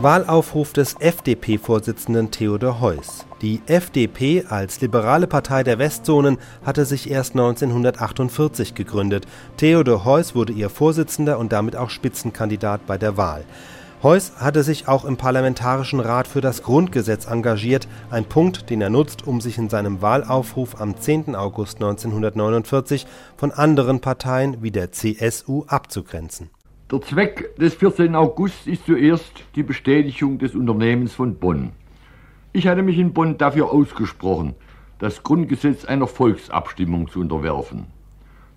Wahlaufruf des FDP-Vorsitzenden Theodor Heuss. Die FDP als liberale Partei der Westzonen hatte sich erst 1948 gegründet. Theodor Heuss wurde ihr Vorsitzender und damit auch Spitzenkandidat bei der Wahl. Heuss hatte sich auch im Parlamentarischen Rat für das Grundgesetz engagiert, ein Punkt, den er nutzt, um sich in seinem Wahlaufruf am 10. August 1949 von anderen Parteien wie der CSU abzugrenzen. Der Zweck des 14. August ist zuerst die Bestätigung des Unternehmens von Bonn. Ich hatte mich in Bonn dafür ausgesprochen, das Grundgesetz einer Volksabstimmung zu unterwerfen.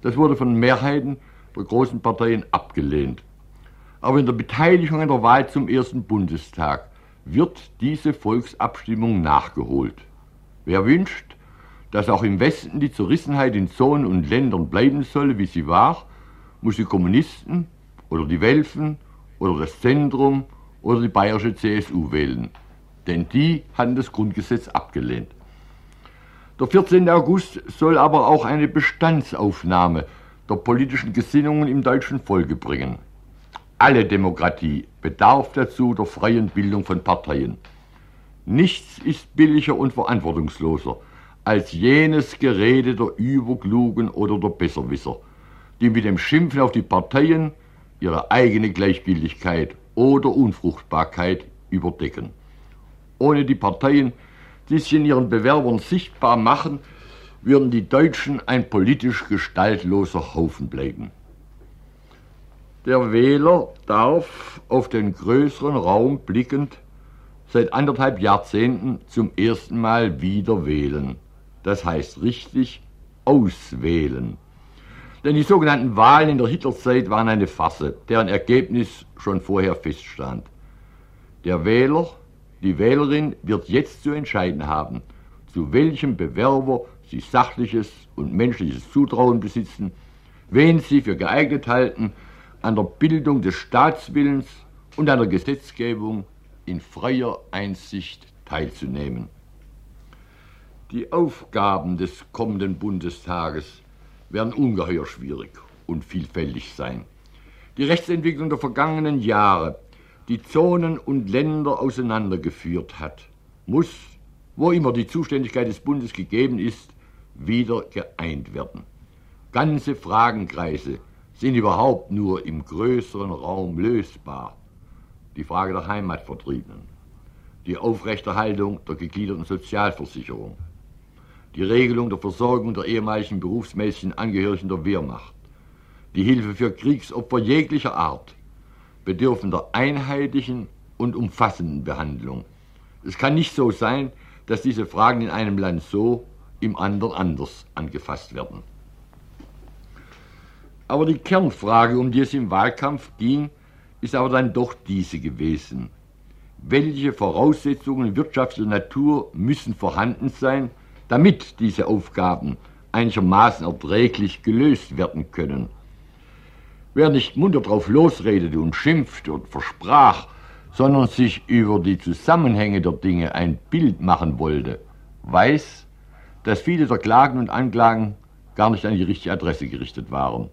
Das wurde von Mehrheiten der großen Parteien abgelehnt. Aber in der Beteiligung an der Wahl zum ersten Bundestag wird diese Volksabstimmung nachgeholt. Wer wünscht, dass auch im Westen die Zerrissenheit in Zonen und Ländern bleiben solle, wie sie war, muss die Kommunisten oder die Welfen oder das Zentrum oder die bayerische CSU wählen. Denn die hatten das Grundgesetz abgelehnt. Der 14. August soll aber auch eine Bestandsaufnahme der politischen Gesinnungen im deutschen Volke bringen. Alle Demokratie bedarf dazu der freien Bildung von Parteien. Nichts ist billiger und verantwortungsloser als jenes Gerede der Überklugen oder der Besserwisser, die mit dem Schimpfen auf die Parteien ihre eigene Gleichgültigkeit oder Unfruchtbarkeit überdecken. Ohne die Parteien, die sich in ihren Bewerbern sichtbar machen, würden die Deutschen ein politisch gestaltloser Haufen bleiben. Der Wähler darf auf den größeren Raum blickend seit anderthalb Jahrzehnten zum ersten Mal wieder wählen. Das heißt richtig auswählen. Denn die sogenannten Wahlen in der Hitlerzeit waren eine Farce, deren Ergebnis schon vorher feststand. Der Wähler, die Wählerin wird jetzt zu entscheiden haben, zu welchem Bewerber sie sachliches und menschliches Zutrauen besitzen, wen sie für geeignet halten, an der Bildung des Staatswillens und an der Gesetzgebung in freier Einsicht teilzunehmen. Die Aufgaben des kommenden Bundestages werden ungeheuer schwierig und vielfältig sein. Die Rechtsentwicklung der vergangenen Jahre, die Zonen und Länder auseinandergeführt hat, muss, wo immer die Zuständigkeit des Bundes gegeben ist, wieder geeint werden. Ganze Fragenkreise sind überhaupt nur im größeren Raum lösbar. Die Frage der Heimatvertriebenen, die Aufrechterhaltung der gegliederten Sozialversicherung, die Regelung der Versorgung der ehemaligen berufsmäßigen Angehörigen der Wehrmacht, die Hilfe für Kriegsopfer jeglicher Art bedürfen der einheitlichen und umfassenden Behandlung. Es kann nicht so sein, dass diese Fragen in einem Land so, im anderen anders angefasst werden. Aber die Kernfrage, um die es im Wahlkampf ging, ist aber dann doch diese gewesen. Welche Voraussetzungen wirtschaftlicher Natur müssen vorhanden sein, damit diese Aufgaben einigermaßen erträglich gelöst werden können. Wer nicht munter drauf losredete und schimpfte und versprach, sondern sich über die Zusammenhänge der Dinge ein Bild machen wollte, weiß, dass viele der Klagen und Anklagen gar nicht an die richtige Adresse gerichtet waren.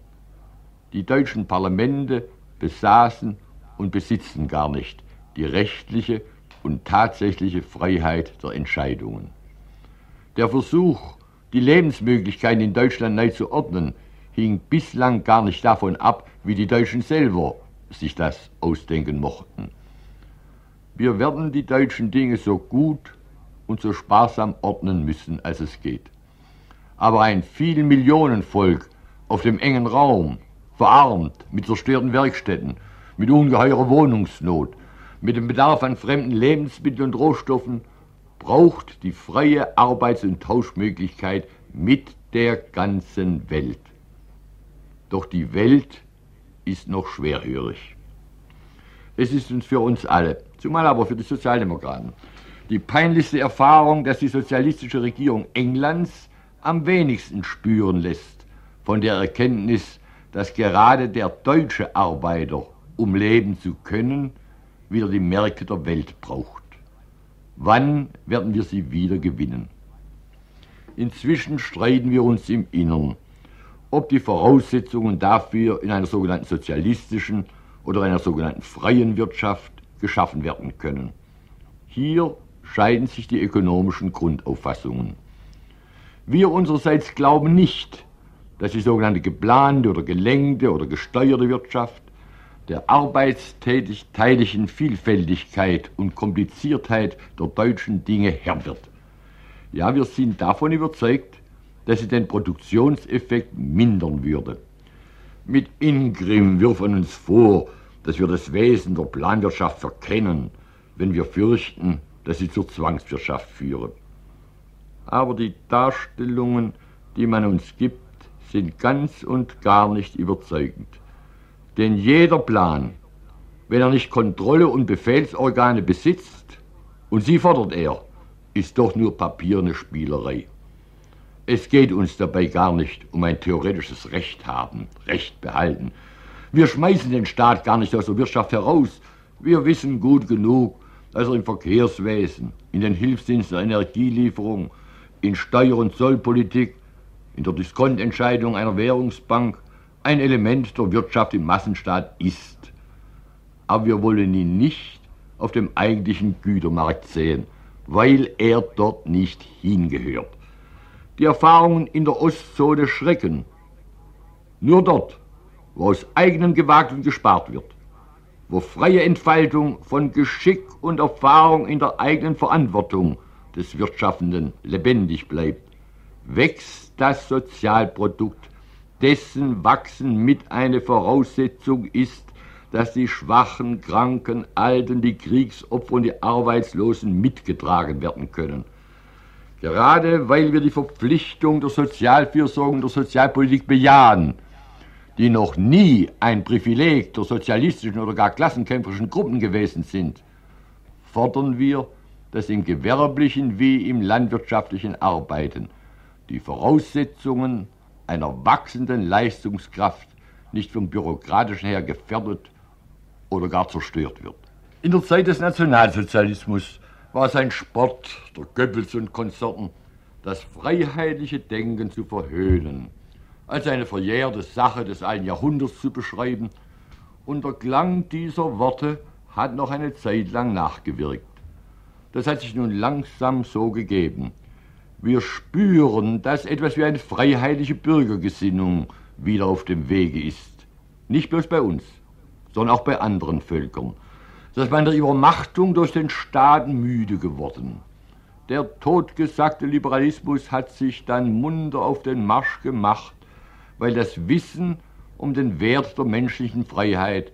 Die deutschen Parlamente besaßen und besitzen gar nicht die rechtliche und tatsächliche Freiheit der Entscheidungen. Der Versuch, die Lebensmöglichkeiten in Deutschland neu zu ordnen, hing bislang gar nicht davon ab, wie die Deutschen selber sich das ausdenken mochten. Wir werden die deutschen Dinge so gut und so sparsam ordnen müssen, als es geht. Aber ein Vielmillionenvolk auf dem engen Raum, verarmt, mit zerstörten Werkstätten, mit ungeheurer Wohnungsnot, mit dem Bedarf an fremden Lebensmitteln und Rohstoffen, braucht die freie Arbeits- und Tauschmöglichkeit mit der ganzen Welt. Doch die Welt ist noch schwerhörig. Es ist uns für uns alle, zumal aber für die Sozialdemokraten, die peinlichste Erfahrung, dass die sozialistische Regierung Englands am wenigsten spüren lässt von der Erkenntnis, dass gerade der deutsche Arbeiter, um leben zu können, wieder die Märkte der Welt braucht. Wann werden wir sie wieder gewinnen? Inzwischen streiten wir uns im Innern, ob die Voraussetzungen dafür in einer sogenannten sozialistischen oder einer sogenannten freien Wirtschaft geschaffen werden können. Hier scheiden sich die ökonomischen Grundauffassungen. Wir unsererseits glauben nicht, dass die sogenannte geplante oder gelenkte oder gesteuerte Wirtschaft der arbeitstätigen Vielfältigkeit und Kompliziertheit der deutschen Dinge Herr wird. Ja, wir sind davon überzeugt, dass sie den Produktionseffekt mindern würde. Mit Ingrim wirfen uns vor, dass wir das Wesen der Planwirtschaft verkennen, wenn wir fürchten, dass sie zur Zwangswirtschaft führe. Aber die Darstellungen, die man uns gibt, sind ganz und gar nicht überzeugend. Denn jeder Plan, wenn er nicht Kontrolle und Befehlsorgane besitzt, und sie fordert er, ist doch nur papierne Spielerei. Es geht uns dabei gar nicht um ein theoretisches Recht haben, Recht behalten. Wir schmeißen den Staat gar nicht aus der Wirtschaft heraus. Wir wissen gut genug, dass er im Verkehrswesen, in den Hilfsdiensten der Energielieferung, in Steuer- und Zollpolitik, in der Diskontentscheidung einer Währungsbank ein Element der Wirtschaft im Massenstaat ist. Aber wir wollen ihn nicht auf dem eigentlichen Gütermarkt sehen, weil er dort nicht hingehört. Die Erfahrungen in der Ostzone schrecken. Nur dort, wo aus eigenem gewagt und gespart wird, wo freie Entfaltung von Geschick und Erfahrung in der eigenen Verantwortung des Wirtschaftenden lebendig bleibt, wächst das Sozialprodukt, dessen Wachsen mit eine Voraussetzung ist, dass die Schwachen, Kranken, Alten, die Kriegsopfer und die Arbeitslosen mitgetragen werden können. Gerade weil wir die Verpflichtung der Sozialfürsorge und der Sozialpolitik bejahen, die noch nie ein Privileg der sozialistischen oder gar klassenkämpferischen Gruppen gewesen sind, fordern wir, dass im gewerblichen wie im landwirtschaftlichen Arbeiten die Voraussetzungen einer wachsenden Leistungskraft nicht vom bürokratischen her gefährdet oder gar zerstört wird. In der Zeit des Nationalsozialismus war es ein Sport der Goebbels und Konsorten, das freiheitliche Denken zu verhöhnen, als eine verjährte Sache des alten Jahrhunderts zu beschreiben, und der Klang dieser Worte hat noch eine Zeit lang nachgewirkt. Das hat sich nun langsam so gegeben. Wir spüren, dass etwas wie eine freiheitliche Bürgergesinnung wieder auf dem Wege ist. Nicht bloß bei uns, sondern auch bei anderen Völkern dass man der Übermachtung durch den Staat müde geworden. Der totgesagte Liberalismus hat sich dann munter auf den Marsch gemacht, weil das Wissen um den Wert der menschlichen Freiheit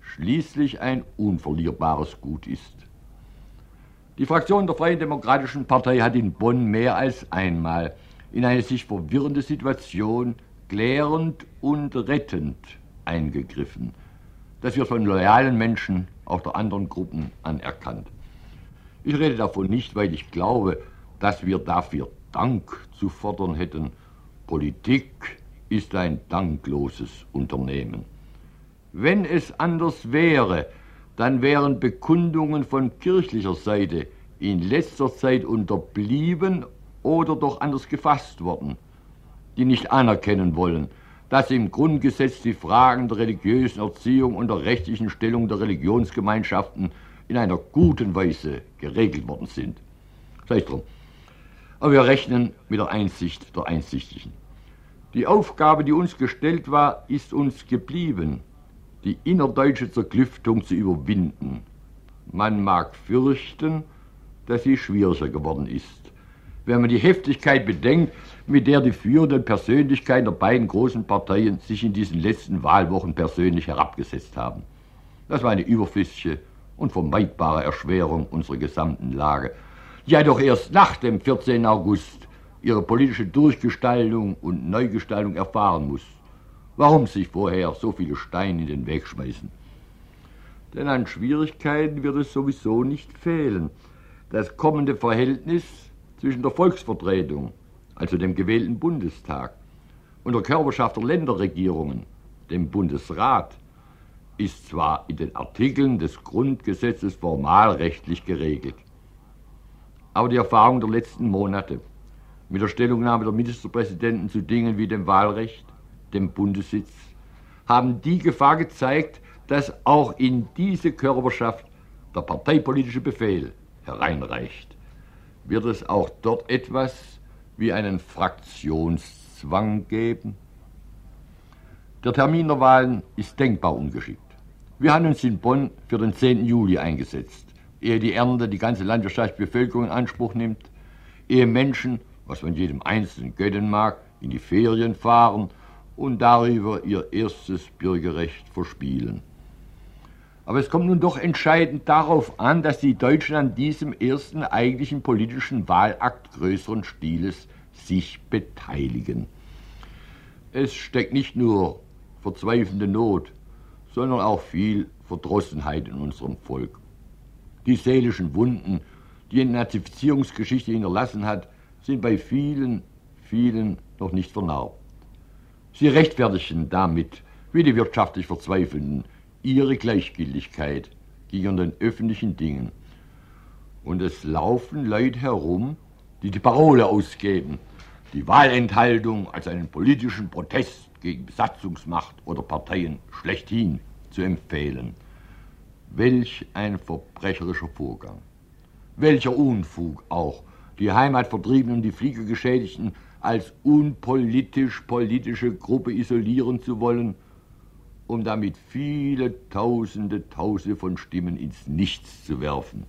schließlich ein unverlierbares Gut ist. Die Fraktion der Freien Demokratischen Partei hat in Bonn mehr als einmal in eine sich verwirrende Situation klärend und rettend eingegriffen. Das wird von loyalen Menschen auch der anderen Gruppen anerkannt. Ich rede davon nicht, weil ich glaube, dass wir dafür Dank zu fordern hätten. Politik ist ein dankloses Unternehmen. Wenn es anders wäre, dann wären Bekundungen von kirchlicher Seite in letzter Zeit unterblieben oder doch anders gefasst worden, die nicht anerkennen wollen, dass im Grundgesetz die Fragen der religiösen Erziehung und der rechtlichen Stellung der Religionsgemeinschaften in einer guten Weise geregelt worden sind. Sei es drum. Aber wir rechnen mit der Einsicht der Einsichtigen. Die Aufgabe, die uns gestellt war, ist uns geblieben, die innerdeutsche Zerklüftung zu überwinden. Man mag fürchten, dass sie schwieriger geworden ist. Wenn man die Heftigkeit bedenkt, mit der die führenden Persönlichkeiten der beiden großen Parteien sich in diesen letzten Wahlwochen persönlich herabgesetzt haben. Das war eine überflüssige und vermeidbare Erschwerung unserer gesamten Lage, die ja doch erst nach dem 14. August ihre politische Durchgestaltung und Neugestaltung erfahren muss. Warum sich vorher so viele Steine in den Weg schmeißen? Denn an Schwierigkeiten wird es sowieso nicht fehlen. Das kommende Verhältnis zwischen der Volksvertretung also dem gewählten Bundestag, und der Körperschaft der Länderregierungen, dem Bundesrat, ist zwar in den Artikeln des Grundgesetzes formalrechtlich geregelt, aber die Erfahrung der letzten Monate mit der Stellungnahme der Ministerpräsidenten zu Dingen wie dem Wahlrecht, dem Bundessitz, haben die Gefahr gezeigt, dass auch in diese Körperschaft der parteipolitische Befehl hereinreicht, wird es auch dort etwas wie einen Fraktionszwang geben? Der Termin der Wahlen ist denkbar ungeschickt. Wir haben uns in Bonn für den 10. Juli eingesetzt, ehe die Ernte die ganze landwirtschaftliche Bevölkerung in Anspruch nimmt, ehe Menschen, was man jedem Einzelnen gönnen mag, in die Ferien fahren und darüber ihr erstes Bürgerrecht verspielen. Aber es kommt nun doch entscheidend darauf an, dass die Deutschen an diesem ersten eigentlichen politischen Wahlakt größeren Stiles sich beteiligen. Es steckt nicht nur verzweifelnde Not, sondern auch viel Verdrossenheit in unserem Volk. Die seelischen Wunden, die eine Nazifizierungsgeschichte hinterlassen hat, sind bei vielen, vielen noch nicht vernarbt. Sie rechtfertigen damit, wie die wirtschaftlich Verzweifelnden, ihre Gleichgültigkeit gegen den öffentlichen Dingen. Und es laufen Leute herum, die die Parole ausgeben, die Wahlenthaltung als einen politischen Protest gegen Besatzungsmacht oder Parteien schlechthin zu empfehlen. Welch ein verbrecherischer Vorgang. Welcher Unfug auch, die Heimatvertriebenen die Fliegergeschädigten als unpolitisch-politische Gruppe isolieren zu wollen, um damit viele Tausende, Tausende von Stimmen ins Nichts zu werfen.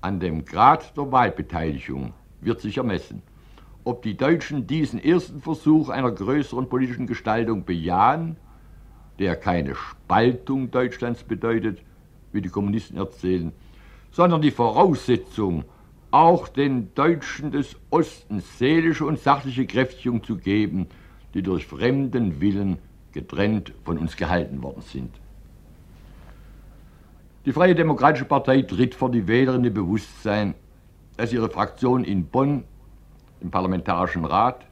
An dem Grad der Wahlbeteiligung wird sich ermessen, ob die Deutschen diesen ersten Versuch einer größeren politischen Gestaltung bejahen, der keine Spaltung Deutschlands bedeutet, wie die Kommunisten erzählen, sondern die Voraussetzung, auch den Deutschen des Ostens seelische und sachliche Kräftigung zu geben, die durch fremden Willen getrennt von uns gehalten worden sind. Die Freie Demokratische Partei tritt vor die Wähler in dem Bewusstsein, dass ihre Fraktion in Bonn im Parlamentarischen Rat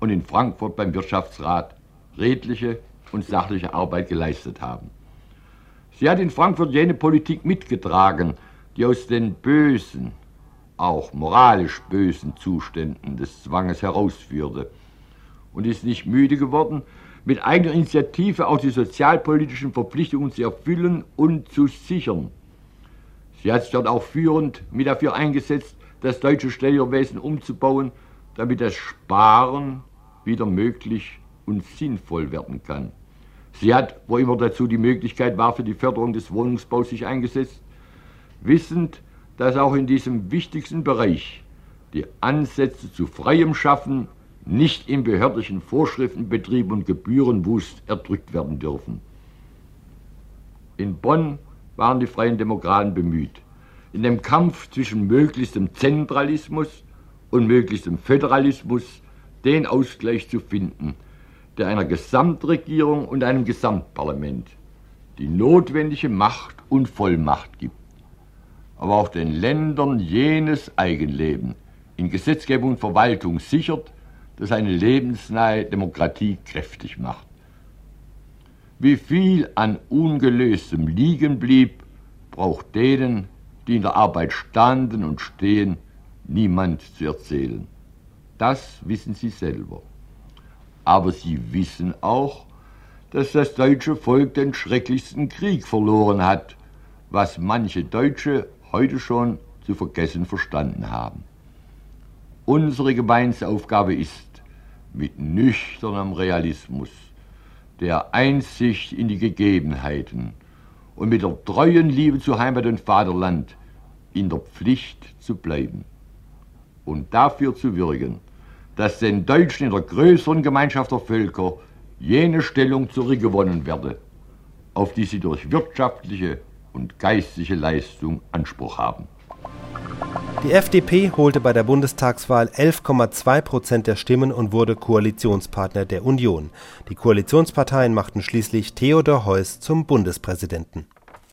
und in Frankfurt beim Wirtschaftsrat redliche und sachliche Arbeit geleistet haben. Sie hat in Frankfurt jene Politik mitgetragen, die aus den bösen, auch moralisch bösen Zuständen des Zwanges herausführte und ist nicht müde geworden, mit eigener Initiative auch die sozialpolitischen Verpflichtungen zu erfüllen und zu sichern. Sie hat sich dort auch führend mit dafür eingesetzt, das deutsche Steuerwesen umzubauen, damit das Sparen wieder möglich und sinnvoll werden kann. Sie hat, wo immer dazu die Möglichkeit war, für die Förderung des Wohnungsbaus sich eingesetzt, wissend, dass auch in diesem wichtigsten Bereich die Ansätze zu freiem Schaffen nicht im behördlichen Vorschriftenbetrieb und Gebührenwust erdrückt werden dürfen. In Bonn waren die Freien Demokraten bemüht, in dem Kampf zwischen möglichstem Zentralismus und möglichstem Föderalismus den Ausgleich zu finden, der einer Gesamtregierung und einem Gesamtparlament die notwendige Macht und Vollmacht gibt, aber auch den Ländern jenes Eigenleben in Gesetzgebung und Verwaltung sichert, das eine lebensnahe Demokratie kräftig macht. Wie viel an Ungelöstem liegen blieb, braucht denen, die in der Arbeit standen und stehen, niemand zu erzählen. Das wissen sie selber. Aber sie wissen auch, dass das deutsche Volk den schrecklichsten Krieg verloren hat, was manche Deutsche heute schon zu vergessen verstanden haben. Unsere gemeinsame Aufgabe ist, mit nüchternem Realismus, der Einsicht in die Gegebenheiten und mit der treuen Liebe zu Heimat und Vaterland in der Pflicht zu bleiben und dafür zu wirken, dass den Deutschen in der größeren Gemeinschaft der Völker jene Stellung zurückgewonnen werde, auf die sie durch wirtschaftliche und geistliche Leistung Anspruch haben. Die FDP holte bei der Bundestagswahl 11,2 Prozent der Stimmen und wurde Koalitionspartner der Union. Die Koalitionsparteien machten schließlich Theodor Heuss zum Bundespräsidenten.